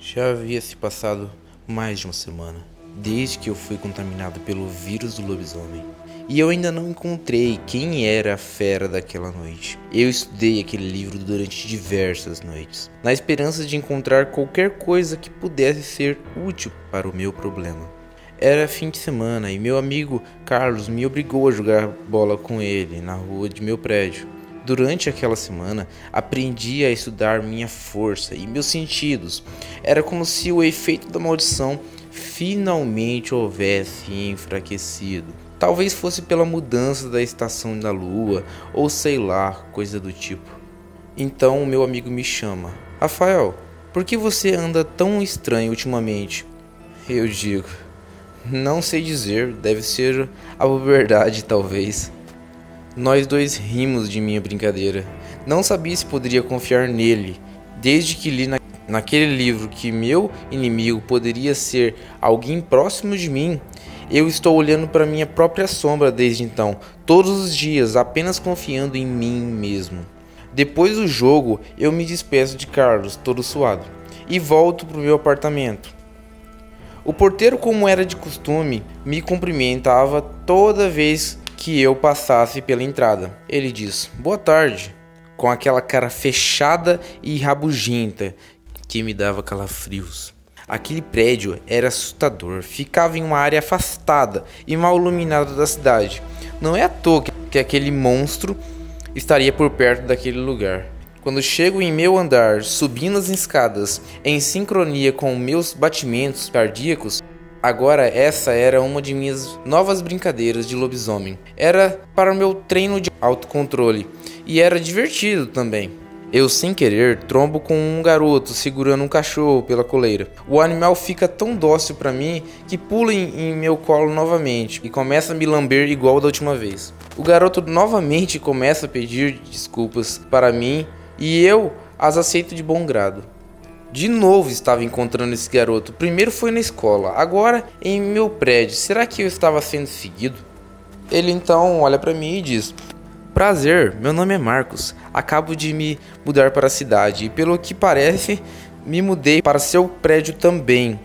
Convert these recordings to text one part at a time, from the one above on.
Já havia se passado mais de uma semana desde que eu fui contaminado pelo vírus do lobisomem. E eu ainda não encontrei quem era a fera daquela noite. Eu estudei aquele livro durante diversas noites, na esperança de encontrar qualquer coisa que pudesse ser útil para o meu problema. Era fim de semana e meu amigo Carlos me obrigou a jogar bola com ele na rua de meu prédio. Durante aquela semana, aprendi a estudar minha força e meus sentidos. Era como se o efeito da maldição finalmente houvesse enfraquecido. Talvez fosse pela mudança da estação da lua, ou sei lá, coisa do tipo. Então meu amigo me chama: Rafael, por que você anda tão estranho ultimamente? Eu digo: Não sei dizer, deve ser a verdade, talvez. Nós dois rimos de minha brincadeira. Não sabia se poderia confiar nele, desde que li na, naquele livro que meu inimigo poderia ser alguém próximo de mim. Eu estou olhando para minha própria sombra desde então, todos os dias, apenas confiando em mim mesmo. Depois do jogo, eu me despeço de Carlos, todo suado, e volto para o meu apartamento. O porteiro, como era de costume, me cumprimentava toda vez que eu passasse pela entrada. Ele diz: Boa tarde, com aquela cara fechada e rabugenta que me dava calafrios. Aquele prédio era assustador, ficava em uma área afastada e mal iluminada da cidade. Não é à toa que aquele monstro estaria por perto daquele lugar. Quando chego em meu andar, subindo as escadas em sincronia com meus batimentos cardíacos, Agora essa era uma de minhas novas brincadeiras de lobisomem. Era para o meu treino de autocontrole e era divertido também. Eu, sem querer, trombo com um garoto segurando um cachorro pela coleira. O animal fica tão dócil para mim que pula em, em, meu colo novamente e começa a me lamber igual da última vez. O garoto novamente começa a pedir desculpas para mim e eu as aceito de bom grado. De novo estava encontrando esse garoto. Primeiro foi na escola, agora em meu prédio. Será que eu estava sendo seguido? Ele então olha para mim e diz: Prazer, meu nome é Marcos. Acabo de me mudar para a cidade e, pelo que parece, me mudei para seu prédio também.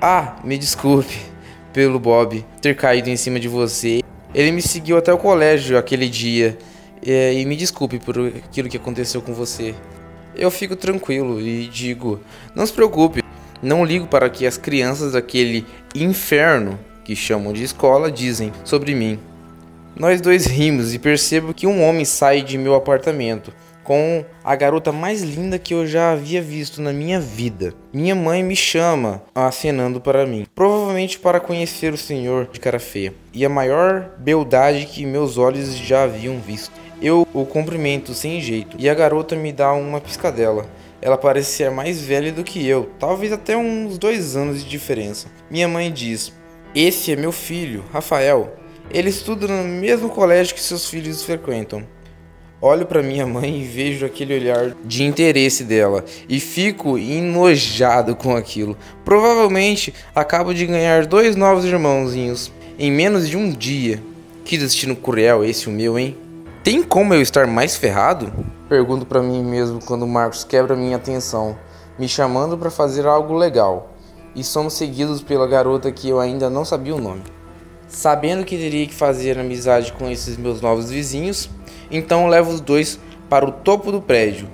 Ah, me desculpe pelo Bob ter caído em cima de você. Ele me seguiu até o colégio aquele dia. É, e me desculpe por aquilo que aconteceu com você eu fico tranquilo e digo: não se preocupe, não ligo para que as crianças daquele inferno que chamam de escola dizem sobre mim. Nós dois rimos e percebo que um homem sai de meu apartamento com a garota mais linda que eu já havia visto na minha vida. Minha mãe me chama, acenando para mim, provavelmente para conhecer o senhor de cara feia, e a maior beldade que meus olhos já haviam visto. Eu o cumprimento sem jeito e a garota me dá uma piscadela. Ela parece ser mais velha do que eu, talvez até uns dois anos de diferença. Minha mãe diz: Esse é meu filho, Rafael. Ele estuda no mesmo colégio que seus filhos frequentam. Olho para minha mãe e vejo aquele olhar de interesse dela e fico enojado com aquilo. Provavelmente acabo de ganhar dois novos irmãozinhos em menos de um dia. Que destino cruel esse o meu, hein? Tem como eu estar mais ferrado? Pergunto para mim mesmo quando Marcos quebra minha atenção, me chamando para fazer algo legal. E somos seguidos pela garota que eu ainda não sabia o nome. Sabendo que teria que fazer amizade com esses meus novos vizinhos, então levo os dois para o topo do prédio.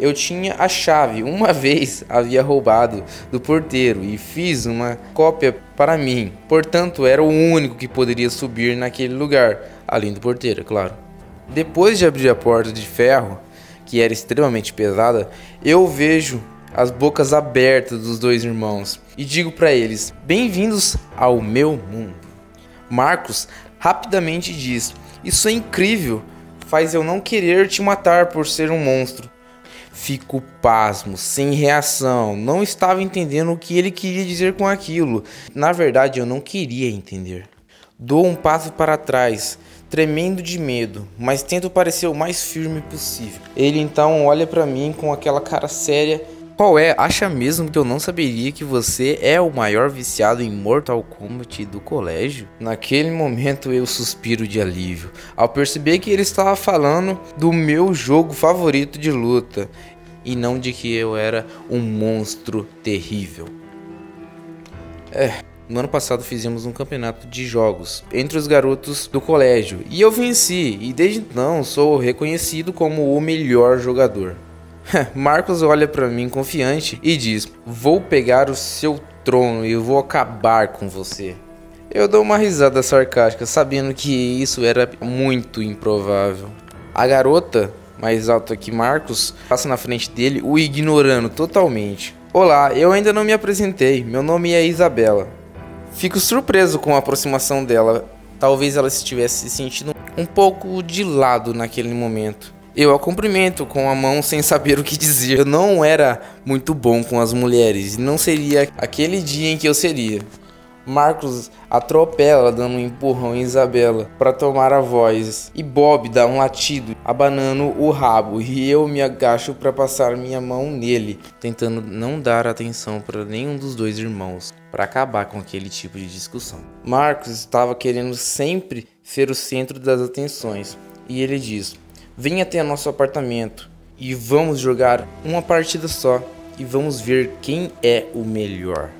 Eu tinha a chave, uma vez havia roubado do porteiro e fiz uma cópia para mim. Portanto, era o único que poderia subir naquele lugar, além do porteiro, é claro. Depois de abrir a porta de ferro, que era extremamente pesada, eu vejo as bocas abertas dos dois irmãos e digo para eles: Bem-vindos ao meu mundo. Marcos rapidamente diz: Isso é incrível, faz eu não querer te matar por ser um monstro. Fico pasmo, sem reação, não estava entendendo o que ele queria dizer com aquilo. Na verdade, eu não queria entender. Dou um passo para trás, tremendo de medo, mas tento parecer o mais firme possível. Ele então olha para mim com aquela cara séria. Qual é? Acha mesmo que eu não saberia que você é o maior viciado em Mortal Kombat do colégio? Naquele momento eu suspiro de alívio, ao perceber que ele estava falando do meu jogo favorito de luta. e não de que eu era um monstro terrível. É, no ano passado fizemos um campeonato de jogos entre os garotos do colégio e eu venci, e desde então sou reconhecido como o melhor jogador. Marcos olha para mim confiante e diz: Vou pegar o seu trono e vou acabar com você. Eu dou uma risada sarcástica, sabendo que isso era muito improvável. A garota, mais alta que Marcos, passa na frente dele, o ignorando totalmente. Olá, eu ainda não me apresentei. Meu nome é Isabela. Fico surpreso com a aproximação dela. Talvez ela estivesse se sentindo um pouco de lado naquele momento. Eu a cumprimento com a mão sem saber o que dizer. Eu não era muito bom com as mulheres e não seria aquele dia em que eu seria. Marcos atropela, dando um empurrão em Isabela para tomar a voz, e Bob dá um latido, abanando o rabo, e eu me agacho para passar minha mão nele, tentando não dar atenção para nenhum dos dois irmãos, para acabar com aquele tipo de discussão. Marcos estava querendo sempre ser o centro das atenções, e ele diz: Venha até nosso apartamento e vamos jogar uma partida só e vamos ver quem é o melhor.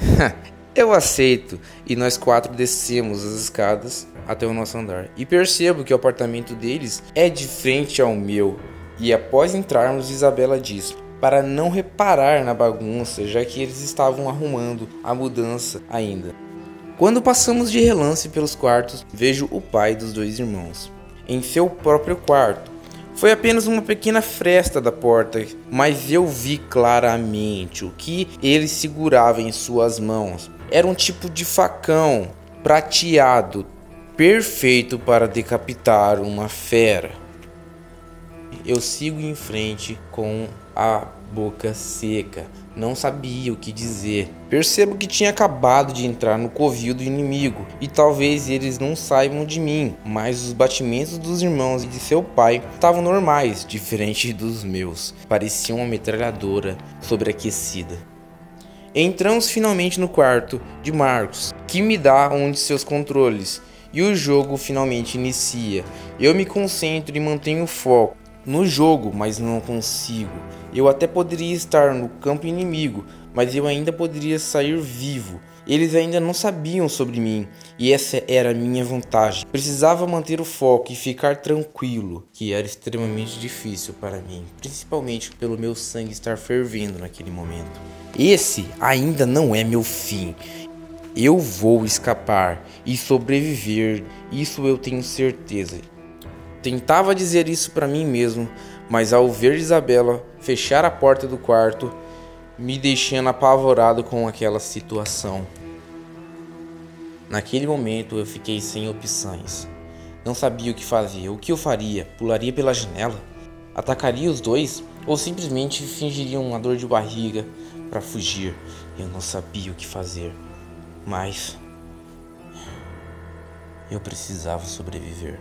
Eu aceito e nós quatro descemos as escadas até o nosso andar e percebo que o apartamento deles é de frente ao meu. E após entrarmos, Isabela diz para não reparar na bagunça, já que eles estavam arrumando a mudança ainda. Quando passamos de relance pelos quartos, vejo o pai dos dois irmãos em seu próprio quarto. Foi apenas uma pequena fresta da porta, mas eu vi claramente o que ele segurava em suas mãos era um tipo de facão prateado, perfeito para decapitar uma fera. Eu sigo em frente com a boca seca, não sabia o que dizer. Percebo que tinha acabado de entrar no covil do inimigo e talvez eles não saibam de mim, mas os batimentos dos irmãos e de seu pai estavam normais, diferente dos meus. Parecia uma metralhadora sobreaquecida. Entramos finalmente no quarto de Marcos, que me dá um de seus controles, e o jogo finalmente inicia. Eu me concentro e mantenho foco no jogo, mas não consigo. Eu até poderia estar no campo inimigo, mas eu ainda poderia sair vivo. Eles ainda não sabiam sobre mim, e essa era a minha vantagem. Precisava manter o foco e ficar tranquilo, que era extremamente difícil para mim, principalmente pelo meu sangue estar fervendo naquele momento. Esse ainda não é meu fim. Eu vou escapar e sobreviver, isso eu tenho certeza. Tentava dizer isso para mim mesmo, mas ao ver Isabela fechar a porta do quarto, me deixando apavorado com aquela situação. Naquele momento eu fiquei sem opções. Não sabia o que fazer. O que eu faria? Pularia pela janela? Atacaria os dois? Ou simplesmente fingiria uma dor de barriga para fugir. Eu não sabia o que fazer, mas eu precisava sobreviver.